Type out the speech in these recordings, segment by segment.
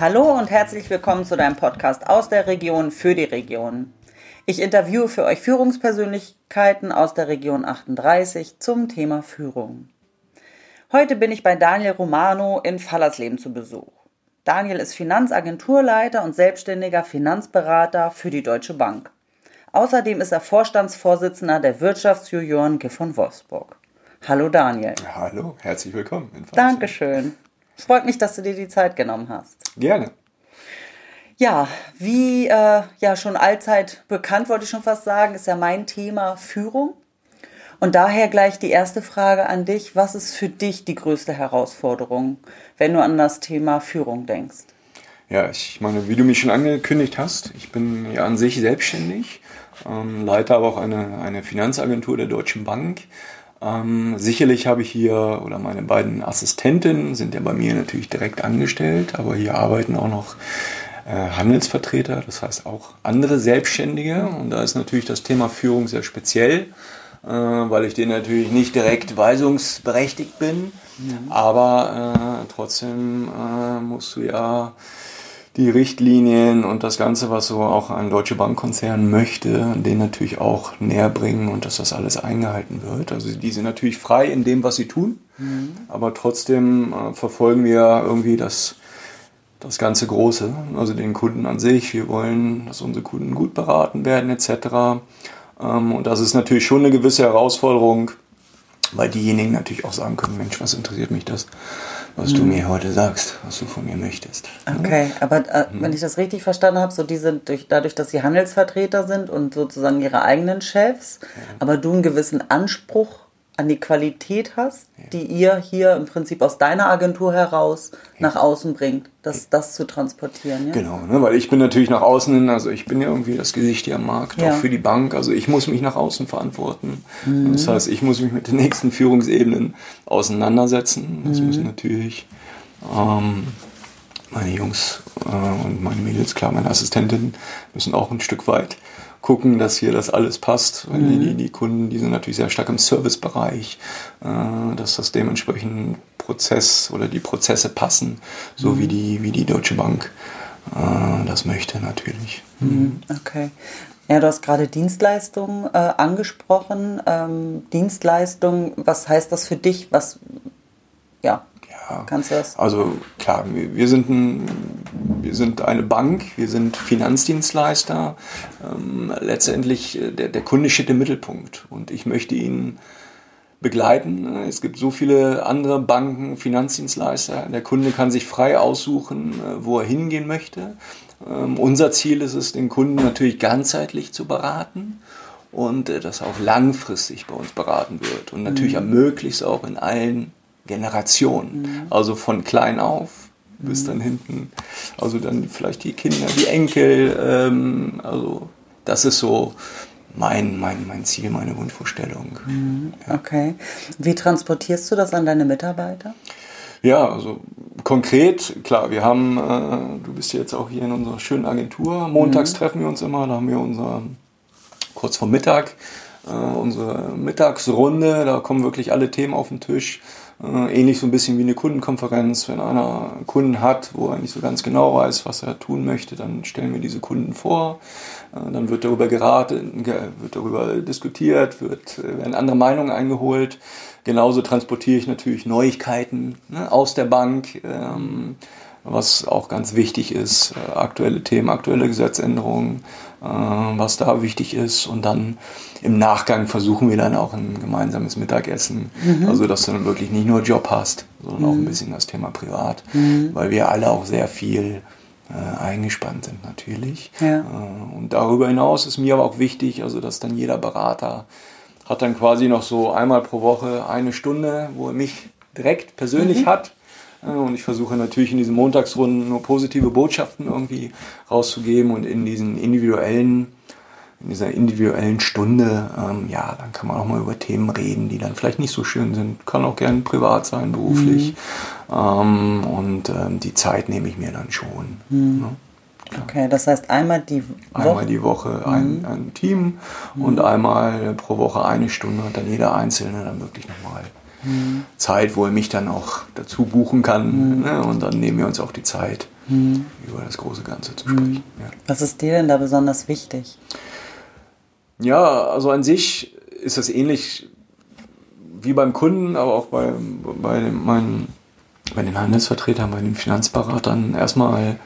Hallo und herzlich willkommen zu deinem Podcast aus der Region für die Region. Ich interviewe für euch Führungspersönlichkeiten aus der Region 38 zum Thema Führung. Heute bin ich bei Daniel Romano in Fallersleben zu Besuch. Daniel ist Finanzagenturleiter und selbstständiger Finanzberater für die Deutsche Bank. Außerdem ist er Vorstandsvorsitzender der Wirtschaftsjunioren G von Wolfsburg. Hallo Daniel. Hallo, herzlich willkommen. In Dankeschön. Freut mich, dass du dir die Zeit genommen hast. Gerne. Ja, wie äh, ja schon allzeit bekannt, wollte ich schon fast sagen, ist ja mein Thema Führung. Und daher gleich die erste Frage an dich. Was ist für dich die größte Herausforderung, wenn du an das Thema Führung denkst? Ja, ich meine, wie du mich schon angekündigt hast, ich bin ja an sich selbstständig, ähm, leite aber auch eine, eine Finanzagentur der Deutschen Bank. Ähm, sicherlich habe ich hier, oder meine beiden Assistentinnen sind ja bei mir natürlich direkt angestellt, aber hier arbeiten auch noch äh, Handelsvertreter, das heißt auch andere Selbstständige. Und da ist natürlich das Thema Führung sehr speziell. Äh, weil ich denen natürlich nicht direkt weisungsberechtigt bin. Mhm. Aber äh, trotzdem äh, musst du ja die Richtlinien und das Ganze, was so auch ein Deutsche Bankkonzern möchte, denen natürlich auch näher bringen und dass das alles eingehalten wird. Also die sind natürlich frei in dem, was sie tun, mhm. aber trotzdem äh, verfolgen wir irgendwie das, das ganze Große, also den Kunden an sich. Wir wollen, dass unsere Kunden gut beraten werden etc. Ähm, und das ist natürlich schon eine gewisse Herausforderung, weil diejenigen natürlich auch sagen können, Mensch, was interessiert mich das, was mhm. du mir heute sagst, was du von mir möchtest. Okay, aber äh, mhm. wenn ich das richtig verstanden habe, so die sind durch, dadurch, dass sie Handelsvertreter sind und sozusagen ihre eigenen Chefs, aber du einen gewissen Anspruch an die Qualität hast, ja. die ihr hier im Prinzip aus deiner Agentur heraus ja. nach außen bringt, das, das zu transportieren. Ja? Genau, ne, weil ich bin natürlich nach außen hin, also ich bin ja irgendwie das Gesicht hier am Markt, auch für die Bank, also ich muss mich nach außen verantworten. Mhm. Das heißt, ich muss mich mit den nächsten Führungsebenen auseinandersetzen. Das mhm. müssen natürlich ähm, meine Jungs äh, und meine Mädels, klar, meine Assistentinnen, müssen auch ein Stück weit gucken, dass hier das alles passt. Mhm. Die, die, Kunden, die sind natürlich sehr stark im Servicebereich, äh, dass das dementsprechend Prozess oder die Prozesse passen, so mhm. wie, die, wie die Deutsche Bank äh, das möchte natürlich. Mhm. Okay. Ja, du hast gerade Dienstleistungen äh, angesprochen. Ähm, Dienstleistung, was heißt das für dich? Was, ja, Kannst du das? Also klar, wir sind, ein, wir sind eine Bank, wir sind Finanzdienstleister. Ähm, letztendlich, äh, der, der Kunde steht im Mittelpunkt und ich möchte ihn begleiten. Es gibt so viele andere Banken, Finanzdienstleister. Der Kunde kann sich frei aussuchen, äh, wo er hingehen möchte. Ähm, unser Ziel ist es, den Kunden natürlich ganzheitlich zu beraten und äh, dass auch langfristig bei uns beraten wird und natürlich mhm. möglichst auch in allen Generation. Mhm. Also von klein auf bis mhm. dann hinten. Also dann vielleicht die Kinder, die Enkel. Ähm, also das ist so mein, mein, mein Ziel, meine Wunschvorstellung. Mhm. Ja. Okay. Wie transportierst du das an deine Mitarbeiter? Ja, also konkret, klar, wir haben, äh, du bist jetzt auch hier in unserer schönen Agentur. Montags mhm. treffen wir uns immer, da haben wir unser, kurz vor Mittag, äh, unsere Mittagsrunde, da kommen wirklich alle Themen auf den Tisch. Äh, ähnlich so ein bisschen wie eine Kundenkonferenz. Wenn einer Kunden hat, wo er nicht so ganz genau weiß, was er tun möchte, dann stellen wir diese Kunden vor. Äh, dann wird darüber geraten, wird darüber diskutiert, wird, äh, werden andere Meinungen eingeholt. Genauso transportiere ich natürlich Neuigkeiten ne, aus der Bank. Ähm, was auch ganz wichtig ist, aktuelle Themen, aktuelle Gesetzänderungen, was da wichtig ist und dann im Nachgang versuchen wir dann auch ein gemeinsames Mittagessen. Mhm. Also, dass du dann wirklich nicht nur Job hast, sondern mhm. auch ein mhm. bisschen das Thema privat, mhm. weil wir alle auch sehr viel äh, eingespannt sind natürlich. Ja. Äh, und darüber hinaus ist mir aber auch wichtig, also dass dann jeder Berater hat dann quasi noch so einmal pro Woche eine Stunde, wo er mich direkt persönlich mhm. hat. Äh, und ich versuche natürlich in diesen Montagsrunden nur positive Botschaften irgendwie rauszugeben und in diesen individuellen in dieser individuellen Stunde, ähm, ja, dann kann man auch mal über Themen reden, die dann vielleicht nicht so schön sind. Kann auch gern privat sein, beruflich. Mhm. Ähm, und ähm, die Zeit nehme ich mir dann schon. Mhm. Ne? Okay, das heißt einmal die Woche? Einmal die Woche ein, mhm. ein Team mhm. und einmal pro Woche eine Stunde und dann jeder Einzelne dann wirklich nochmal mhm. Zeit, wo er mich dann auch dazu buchen kann. Mhm. Ne? Und dann nehmen wir uns auch die Zeit mhm. über das große Ganze zu sprechen. Mhm. Ja. Was ist dir denn da besonders wichtig? Ja, also an sich ist das ähnlich wie beim Kunden, aber auch bei, bei, den, meinen, bei den Handelsvertretern, bei den Finanzberatern erstmal,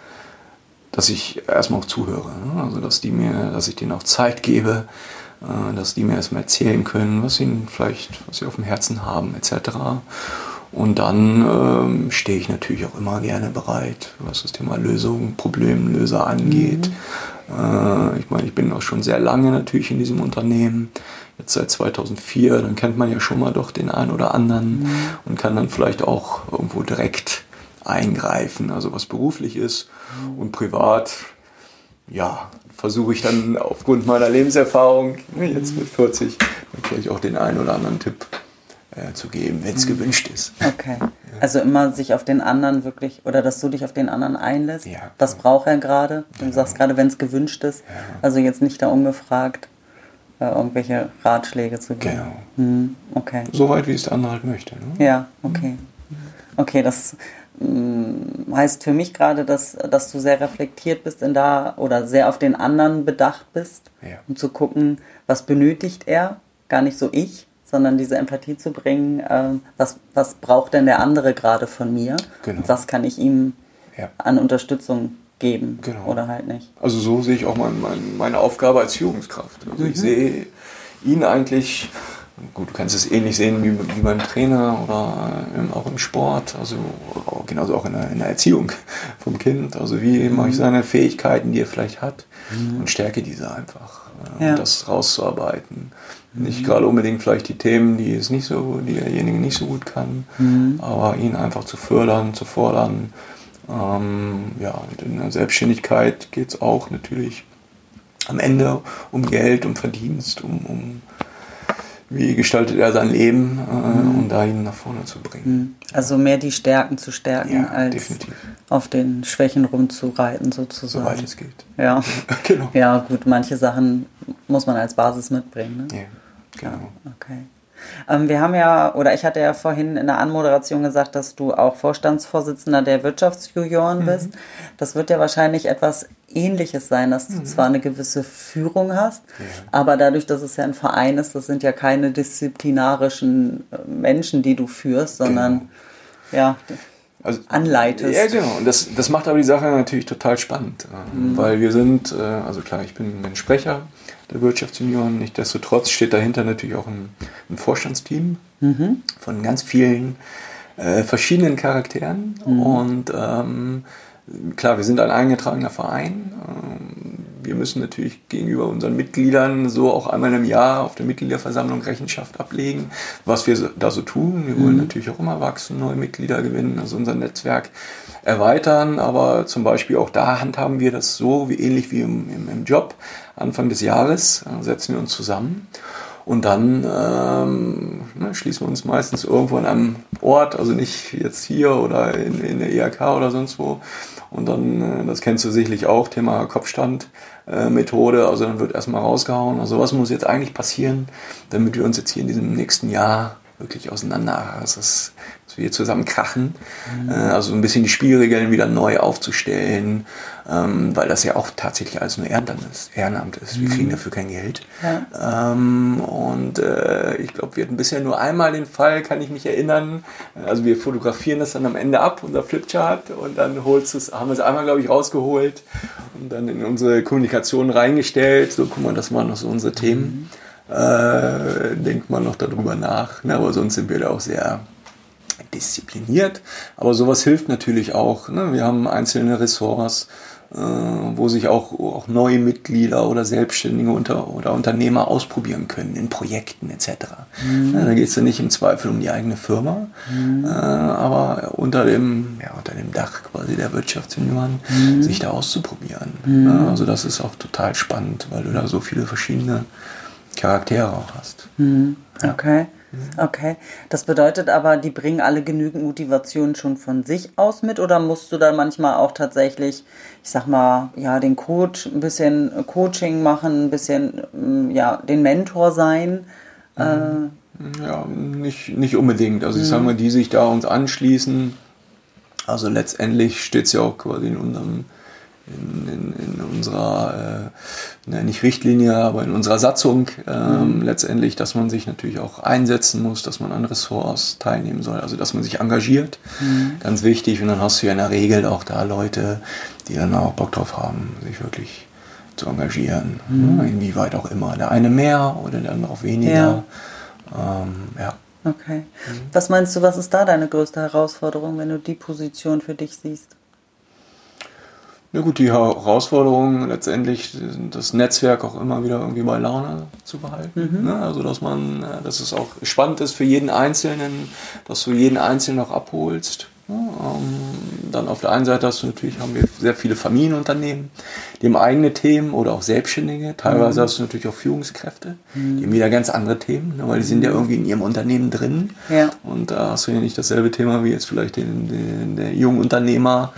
dass ich erstmal auch zuhöre. Ne? Also dass die mir, dass ich denen auch Zeit gebe, dass die mir erstmal erzählen können, was ihnen vielleicht, was sie auf dem Herzen haben, etc. Und dann ähm, stehe ich natürlich auch immer gerne bereit, was das Thema Lösung, Problemlöser angeht. Mhm. Äh, ich meine, ich bin auch schon sehr lange natürlich in diesem Unternehmen, jetzt seit 2004, dann kennt man ja schon mal doch den einen oder anderen mhm. und kann dann vielleicht auch irgendwo direkt eingreifen, also was beruflich ist mhm. und privat, ja, versuche ich dann aufgrund meiner Lebenserfahrung, jetzt mit 40, vielleicht auch den einen oder anderen Tipp äh, zu geben, wenn es mhm. gewünscht ist. Okay. Also immer sich auf den anderen wirklich, oder dass du dich auf den anderen einlässt. Ja. Was braucht er gerade? Du genau. sagst gerade, wenn es gewünscht ist. Ja. Also jetzt nicht da ungefragt äh, irgendwelche Ratschläge zu geben. Genau. Hm, okay. Soweit, wie es der andere halt möchte. Ne? Ja, okay. Okay, das heißt für mich gerade, dass, dass du sehr reflektiert bist in da oder sehr auf den anderen bedacht bist, ja. um zu gucken, was benötigt er, gar nicht so ich, sondern diese Empathie zu bringen, äh, was, was braucht denn der andere gerade von mir? Genau. Und was kann ich ihm ja. an Unterstützung geben genau. oder halt nicht? Also so sehe ich auch mein, mein, meine Aufgabe als Führungskraft. Also mhm. ich sehe ihn eigentlich, gut, du kannst es ähnlich sehen wie, wie beim Trainer oder äh, auch im Sport, also genauso auch in der, in der Erziehung vom Kind. Also wie mhm. mache ich seine Fähigkeiten, die er vielleicht hat mhm. und stärke diese einfach, äh, ja. um das rauszuarbeiten. Nicht gerade unbedingt vielleicht die Themen, die es nicht so, die derjenige nicht so gut kann, mhm. aber ihn einfach zu fördern, zu fordern. Ähm, ja, in der Selbstständigkeit geht es auch natürlich am Ende um Geld, um Verdienst, um, um wie gestaltet er sein Leben äh, mhm. um da ihn nach vorne zu bringen. Mhm. Also mehr die Stärken zu stärken, ja, als definitiv. auf den Schwächen rumzureiten sozusagen. Soweit es geht. Ja. genau. Ja, gut, manche Sachen muss man als Basis mitbringen. Ne? Ja. Genau. Okay. Ähm, wir haben ja, oder ich hatte ja vorhin in der Anmoderation gesagt, dass du auch Vorstandsvorsitzender der Wirtschaftsjunioren mhm. bist. Das wird ja wahrscheinlich etwas Ähnliches sein, dass du mhm. zwar eine gewisse Führung hast, ja. aber dadurch, dass es ja ein Verein ist, das sind ja keine disziplinarischen äh, Menschen, die du führst, sondern genau. ja. Also, anleitest. Ja, genau. Und das, das macht aber die Sache natürlich total spannend. Mhm. Weil wir sind, äh, also klar, ich bin ein Sprecher, der Wirtschaftsunion. Nichtsdestotrotz steht dahinter natürlich auch ein, ein Vorstandsteam mhm. von ganz vielen äh, verschiedenen Charakteren. Mhm. Und ähm, klar, wir sind ein eingetragener Verein. Ähm, wir müssen natürlich gegenüber unseren Mitgliedern so auch einmal im Jahr auf der Mitgliederversammlung Rechenschaft ablegen, was wir da so tun. Wir wollen mhm. natürlich auch immer wachsen, neue Mitglieder gewinnen, also unser Netzwerk erweitern. Aber zum Beispiel auch da handhaben wir das so, wie ähnlich wie im, im, im Job. Anfang des Jahres äh, setzen wir uns zusammen und dann ähm, ne, schließen wir uns meistens irgendwo an einem Ort, also nicht jetzt hier oder in, in der IHK oder sonst wo. Und dann, äh, das kennst du sicherlich auch, Thema Kopfstand-Methode. Äh, also dann wird erstmal rausgehauen. Also was muss jetzt eigentlich passieren, damit wir uns jetzt hier in diesem nächsten Jahr wirklich auseinander, also dass, dass wir zusammen krachen. Mhm. Äh, also ein bisschen die Spielregeln wieder neu aufzustellen, ähm, weil das ja auch tatsächlich alles nur Ehrenamt ist. Ehrenamt ist. Wir mhm. kriegen dafür kein Geld. Ja. Ähm, und äh, ich glaube, wir hatten bisher nur einmal den Fall, kann ich mich erinnern. Also wir fotografieren das dann am Ende ab, unser Flipchart, und dann holst es, haben wir es einmal, glaube ich, rausgeholt und dann in unsere Kommunikation reingestellt. So, guck mal, das waren noch so unsere Themen. Mhm äh, denkt man noch darüber nach. Ne? Aber sonst sind wir da auch sehr diszipliniert. Aber sowas hilft natürlich auch. Ne? Wir haben einzelne Ressorts, äh, wo sich auch, auch neue Mitglieder oder Selbstständige unter, oder Unternehmer ausprobieren können in Projekten etc. Mhm. Ja, da geht es ja nicht im Zweifel um die eigene Firma, mhm. äh, aber unter dem, ja, unter dem Dach quasi der Wirtschaftsunion mhm. sich da auszuprobieren. Mhm. Ja, also das ist auch total spannend, weil du da so viele verschiedene Charaktere auch hast. Mhm. Okay. Okay. Das bedeutet aber, die bringen alle genügend Motivation schon von sich aus mit oder musst du da manchmal auch tatsächlich, ich sag mal, ja, den Coach, ein bisschen Coaching machen, ein bisschen, mm, ja, den Mentor sein? Mhm. Äh, ja, nicht, nicht unbedingt. Also ich sage mhm. mal, die sich da uns anschließen, Also letztendlich steht es ja auch quasi in unserem in, in, in unserer, äh, ne, nicht Richtlinie, aber in unserer Satzung ähm, mhm. letztendlich, dass man sich natürlich auch einsetzen muss, dass man an Ressorts teilnehmen soll, also dass man sich engagiert. Mhm. Ganz wichtig. Und dann hast du ja in der Regel auch da Leute, die dann auch Bock drauf haben, sich wirklich zu engagieren. Mhm. Ne, inwieweit auch immer. Der eine mehr oder der andere auch weniger. Ja. Ähm, ja. Okay. Mhm. Was meinst du, was ist da deine größte Herausforderung, wenn du die Position für dich siehst? Ja gut, die Herausforderung letztendlich, das Netzwerk auch immer wieder irgendwie bei Laune zu behalten. Mhm. Ne? Also dass man, äh, dass es auch spannend ist für jeden Einzelnen, dass du jeden Einzelnen auch abholst. Ja, ähm, dann auf der einen Seite hast du natürlich, haben wir sehr viele Familienunternehmen, die haben eigene Themen oder auch Selbstständige. Teilweise mhm. hast du natürlich auch Führungskräfte, mhm. die haben wieder ganz andere Themen, ne, weil die sind ja mhm. irgendwie in ihrem Unternehmen drin. Ja. Und da hast du ja nicht dasselbe Thema wie jetzt vielleicht den, den, der junge Unternehmer,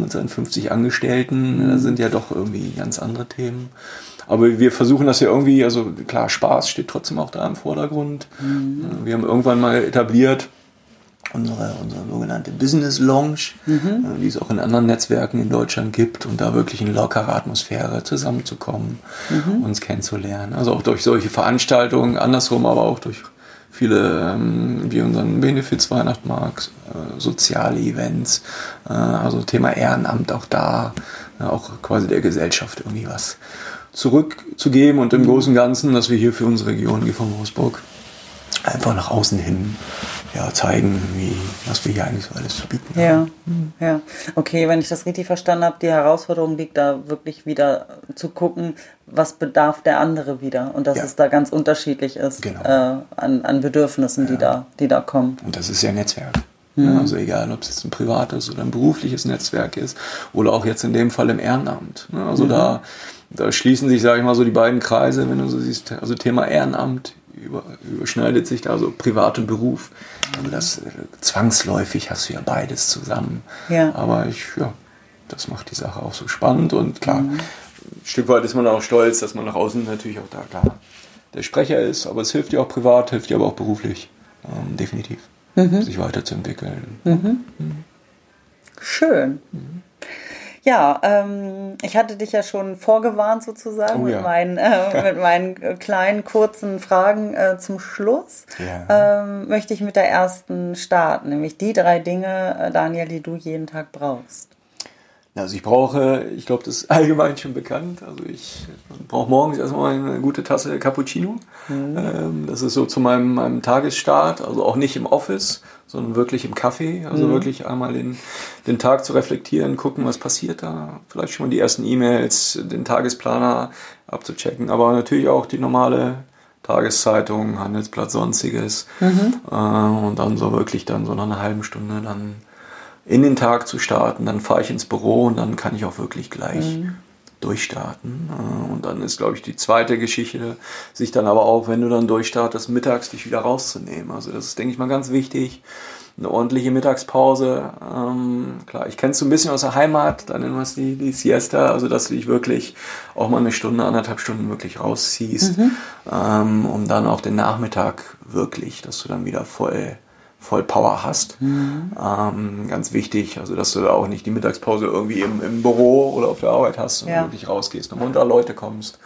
mit seinen 50 Angestellten. Das sind ja doch irgendwie ganz andere Themen. Aber wir versuchen das ja irgendwie, also klar, Spaß steht trotzdem auch da im Vordergrund. Mhm. Wir haben irgendwann mal etabliert, unsere, unsere sogenannte Business Lounge, mhm. Äh, die es auch in anderen Netzwerken in Deutschland gibt und da wirklich in lockerer Atmosphäre zusammenzukommen, mhm. uns kennenzulernen. Also auch durch solche Veranstaltungen, andersrum aber auch durch viele, ähm, wie unseren Benefits Weihnachtsmarkt, äh, soziale Events, äh, also Thema Ehrenamt auch da, äh, auch quasi der Gesellschaft irgendwie was zurückzugeben und im. Großen und Ganzen, dass wir hier für unsere Region GV Wolfsburg einfach nach außen hin ja, zeigen, wie, was wir hier eigentlich so alles zu bieten ja, haben. Ja, okay, wenn ich das richtig verstanden habe, die Herausforderung liegt da wirklich wieder zu gucken, was bedarf der andere wieder und dass ja. es da ganz unterschiedlich ist genau. äh, an, an Bedürfnissen, ja. die, da, die da kommen. Und das ist ja Netzwerk. Mhm. Ja, also egal, ob es jetzt ein privates oder ein berufliches Netzwerk ist oder auch jetzt in dem Fall im Ehrenamt. Also mhm. da, da schließen sich, sage ich mal, so die beiden Kreise, wenn du so siehst, also Thema Ehrenamt über, überschneidet sich da so Privat und Beruf. Also das äh, zwangsläufig hast du ja beides zusammen. Ja. Aber ich, ja, das macht die Sache auch so spannend und klar, mhm. ein Stück weit ist man auch stolz, dass man nach außen natürlich auch da klar der Sprecher ist, aber es hilft dir auch privat, hilft dir aber auch beruflich, ähm, definitiv, mhm. sich weiterzuentwickeln. Mhm. mhm. Schön. Mhm. Ja, ähm, ich hatte dich ja schon vorgewarnt sozusagen oh, ja. mit, meinen, äh, mit meinen äh, kleinen, kurzen Fragen äh, zum Schluss. Ja. Ähm, möchte ich mit der ersten starten, nämlich die drei Dinge, äh, Daniel, die du jeden Tag brauchst. Also ich brauche, ich glaube, das ist allgemein schon bekannt. Also ich brauche morgens erstmal eine gute Tasse Cappuccino. Mhm. Ähm, das ist so zu meinem, meinem Tagesstart, also auch nicht im Office, sondern wirklich im Kaffee. Also mhm. wirklich einmal den, den Tag zu reflektieren, gucken, was passiert da. Vielleicht schon mal die ersten E-Mails, den Tagesplaner abzuchecken, aber natürlich auch die normale Tageszeitung, Handelsblatt, sonstiges. Mhm. Äh, und dann so wirklich dann so nach einer halben Stunde dann in den Tag zu starten. Dann fahre ich ins Büro und dann kann ich auch wirklich gleich mhm. durchstarten. Äh, und dann ist, glaube ich, die zweite Geschichte, sich dann aber auch, wenn du dann durchstartest, mittags dich wieder rauszunehmen. Also das ist, denke ich mal, ganz wichtig. Eine ordentliche Mittagspause. Ähm, klar, ich kenne es so ein bisschen aus der Heimat, dann nennen wir es die, die Siesta, also dass du dich wirklich auch mal eine Stunde, anderthalb Stunden wirklich rausziehst, mhm. ähm, um dann auch den Nachmittag wirklich, dass du dann wieder voll voll Power hast. Mhm. Ähm, ganz wichtig, also dass du da auch nicht die Mittagspause irgendwie im, im Büro oder auf der Arbeit hast und ja. wirklich rausgehst und unter Leute kommst.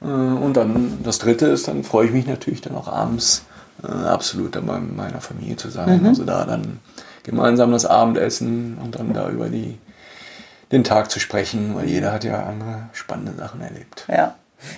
Äh, und dann das dritte ist, dann freue ich mich natürlich dann auch abends äh, absolut dann bei meiner Familie zu sein. Mhm. Also da dann gemeinsam das Abendessen und dann da über die, den Tag zu sprechen, weil jeder hat ja andere spannende Sachen erlebt. Ja.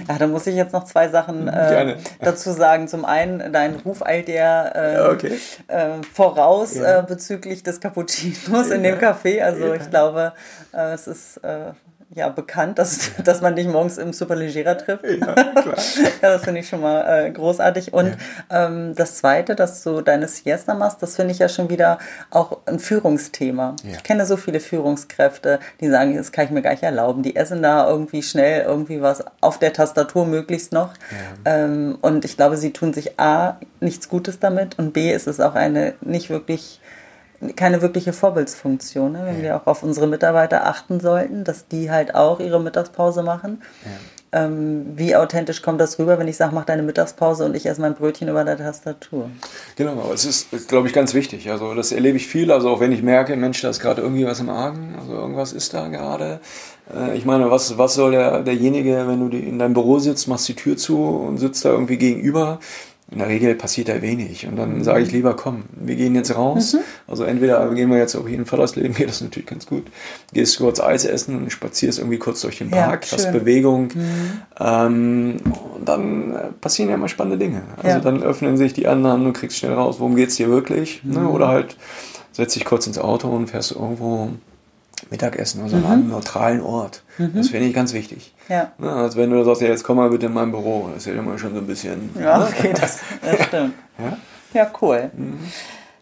Ja, da muss ich jetzt noch zwei Sachen äh, dazu sagen. Zum einen, dein Ruf eilt dir äh, okay. äh, voraus ja. Äh, bezüglich des Cappuccinos ja. in dem Café. Also ja. ich glaube, äh, es ist äh, ja bekannt, dass, dass man dich morgens im Superleggera trifft. Ja, klar. ja, das finde ich schon mal äh, großartig. Und ja. ähm, das Zweite, dass du deine Siesta machst, das finde ich ja schon wieder auch ein Führungsthema. Ja. Ich kenne so viele Führungskräfte, die sagen, das kann ich mir gar nicht erlauben. Die essen da irgendwie schnell irgendwie was auf der Tastatur möglichst noch. Ähm, und ich glaube, sie tun sich A, nichts Gutes damit und B, ist es auch eine nicht wirklich keine wirkliche Vorbildsfunktion, ne? wenn ja. wir auch auf unsere Mitarbeiter achten sollten, dass die halt auch ihre Mittagspause machen. Ja. ähm, wie authentisch kommt das rüber, wenn ich sage, mach deine Mittagspause und ich esse mein Brötchen über der Tastatur? Genau, aber es ist, glaube ich, ganz wichtig. Also das erlebe ich viel. Also auch wenn ich merke, Mensch, da ist gerade irgendwie was im Argen, also irgendwas ist da gerade. Äh, ich meine, was, was soll der, derjenige, wenn du in deinem Büro sitzt, machst die Tür zu und sitzt da irgendwie gegenüber, in der Regel passiert da wenig. Und dann sage ich lieber, komm, wir gehen jetzt raus. Mhm. Also entweder gehen wir jetzt auf jeden Fall aus Leben, geht das natürlich ganz gut. Gehst kurz Eis essen und spazierst irgendwie kurz durch den Park, ja, hast Bewegung. Mhm. Ähm, und dann äh, passieren ja immer spannende Dinge. Also ja. dann öffnen sich die anderen und kriegst schnell raus, worum geht es dir wirklich. Ne? Mhm. Ne? Oder halt setz dich kurz ins Auto und fährst irgendwo Mittagessen, also mhm. an einem neutralen Ort. Mhm. Das finde ich ganz wichtig. Ja. Ne, als wenn du sagst, ja, jetzt komm mal bitte in mein Büro. Das ist ja immer schon so ein bisschen. Ja, ne? okay, das, das stimmt. ja? ja, cool. Mhm.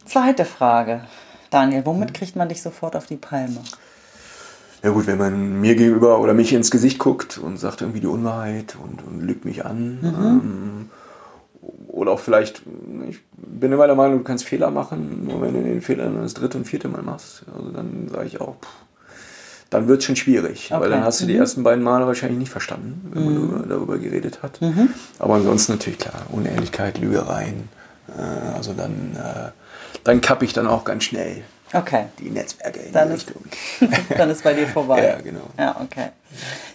Zweite Frage. Daniel, womit kriegt man dich sofort auf die Palme? Ja gut, wenn man mir gegenüber oder mich ins Gesicht guckt und sagt irgendwie die Unwahrheit und, und lügt mich an. Mhm. Ähm, oder auch vielleicht, ich bin immer der Meinung, du kannst Fehler machen, nur wenn du den Fehler dann das dritte und vierte Mal machst. Also dann sage ich auch, pff, dann wird es schon schwierig, okay. weil dann hast du die mhm. ersten beiden Male wahrscheinlich nicht verstanden, wenn mhm. man darüber geredet hat. Mhm. Aber ansonsten natürlich klar, Unehrlichkeit, Lügereien, äh, also dann, äh, dann kappe ich dann auch ganz schnell okay. die Netzwerke in dann die Richtung. Ist, dann ist bei dir vorbei. ja, genau. Ja, okay.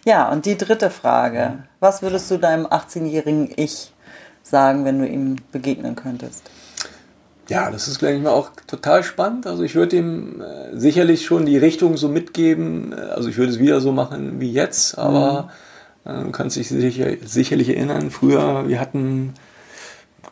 Ja, und die dritte Frage. Was würdest du deinem 18-jährigen Ich sagen, wenn du ihm begegnen könntest? Ja, das ist, glaube ich, mal auch total spannend. Also ich würde ihm äh, sicherlich schon die Richtung so mitgeben. Äh, also ich würde es wieder so machen wie jetzt, aber mhm. äh, du kannst dich sicher, sicherlich erinnern, früher, wir hatten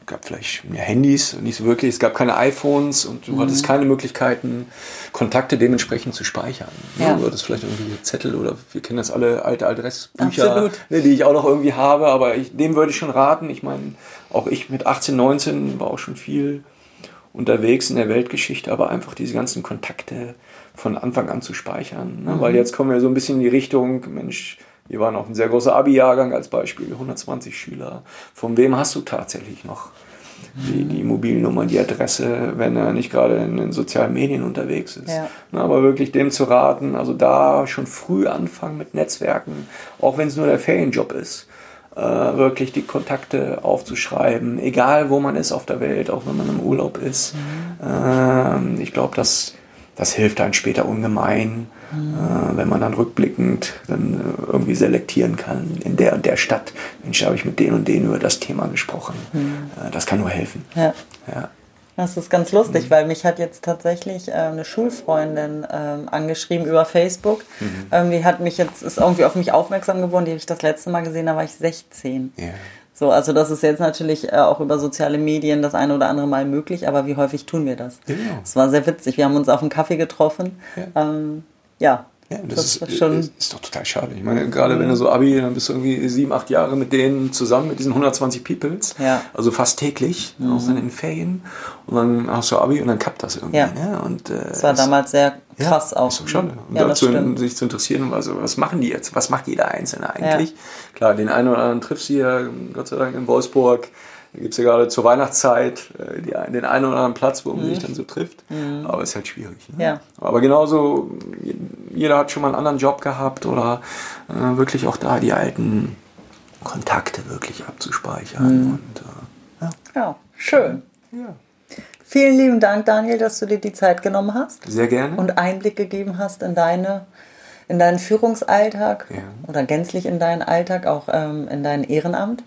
gab vielleicht ja, Handys, nicht so wirklich, es gab keine iPhones und du mhm. hattest keine Möglichkeiten, Kontakte dementsprechend zu speichern. Ja. Du hattest vielleicht irgendwie Zettel oder wir kennen das alle, alte Adressbücher, ne, die ich auch noch irgendwie habe, aber ich, dem würde ich schon raten. Ich meine, auch ich mit 18, 19 war auch schon viel unterwegs in der Weltgeschichte, aber einfach diese ganzen Kontakte von Anfang an zu speichern. Ne? Mhm. Weil jetzt kommen wir so ein bisschen in die Richtung, Mensch, wir waren auch ein sehr großer Abi-Jahrgang als Beispiel, 120 Schüler. Von wem hast du tatsächlich noch die, die Mobilnummer, die Adresse, wenn er nicht gerade in den sozialen Medien unterwegs ist? Ja. Ne, aber wirklich dem zu raten, also da schon früh anfangen mit Netzwerken, auch wenn es nur der Ferienjob ist äh, wirklich die Kontakte aufzuschreiben, egal wo man ist auf der Welt, auch wenn man im Urlaub ist. Mhm. Ähm, ich glaube, das, das hilft einem später ungemein, mhm. äh, wenn man dann rückblickend dann äh, irgendwie selektieren kann, in der und der Stadt, Mensch, habe ich mit denen und denen über das Thema gesprochen. Mhm. Äh, das kann nur helfen. Ja. ja. Das ist ganz lustig, mhm. weil mich hat jetzt tatsächlich äh, eine Schulfreundin ähm, angeschrieben über Facebook. Mhm. Ähm, die hat mich jetzt, ist irgendwie auf mich aufmerksam geworden. Die habe ich das letzte Mal gesehen, da war ich 16. Yeah. So, also das ist jetzt natürlich äh, auch über soziale Medien das eine oder andere Mal möglich, aber wie häufig tun wir das? Genau. Es war sehr witzig. Wir haben uns auf einen Kaffee getroffen. Ja, ähm, ja ja, das, das ist, schon ist doch total schade. Ich meine, gerade wenn du so Abi, dann bist du irgendwie sieben, acht Jahre mit denen zusammen, mit diesen 120 Peoples. Ja. Also fast täglich, mhm. auch in den Ferien. Und dann hast du Abi und dann kappt das irgendwie. Ja. Ne? Und, äh, das war damals sehr krass ja, auch. Ist doch schade. Und ja, dazu sich zu interessieren, also was machen die jetzt? Was macht jeder Einzelne eigentlich? Ja. Klar, den einen oder anderen triffst du hier, Gott sei Dank, in Wolfsburg da gibt es ja gerade zur Weihnachtszeit äh, die, den einen oder anderen Platz, wo man mhm. sich dann so trifft. Mhm. Aber ist halt schwierig. Ne? Ja. Aber genauso, jeder hat schon mal einen anderen Job gehabt oder äh, wirklich auch da die alten Kontakte wirklich abzuspeichern. Mhm. Und, äh, ja. ja. schön. Ja. Vielen lieben Dank, Daniel, dass du dir die Zeit genommen hast. Sehr gerne. Und Einblick gegeben hast in deine in deinen Führungsalltag ja. oder gänzlich in deinen Alltag, auch ähm, in dein Ehrenamt.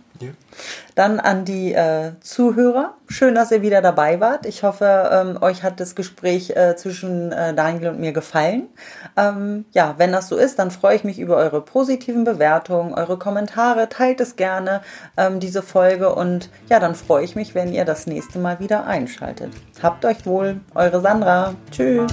Dann an die äh, Zuhörer. Schön, dass ihr wieder dabei wart. Ich hoffe, ähm, euch hat das Gespräch äh, zwischen äh, Daniel und mir gefallen. Ähm, ja, wenn das so ist, dann freue ich mich über eure positiven Bewertungen, eure Kommentare. Teilt es gerne, ähm, diese Folge. Und ja, dann freue ich mich, wenn ihr das nächste Mal wieder einschaltet. Habt euch wohl. Eure Sandra. Tschüss.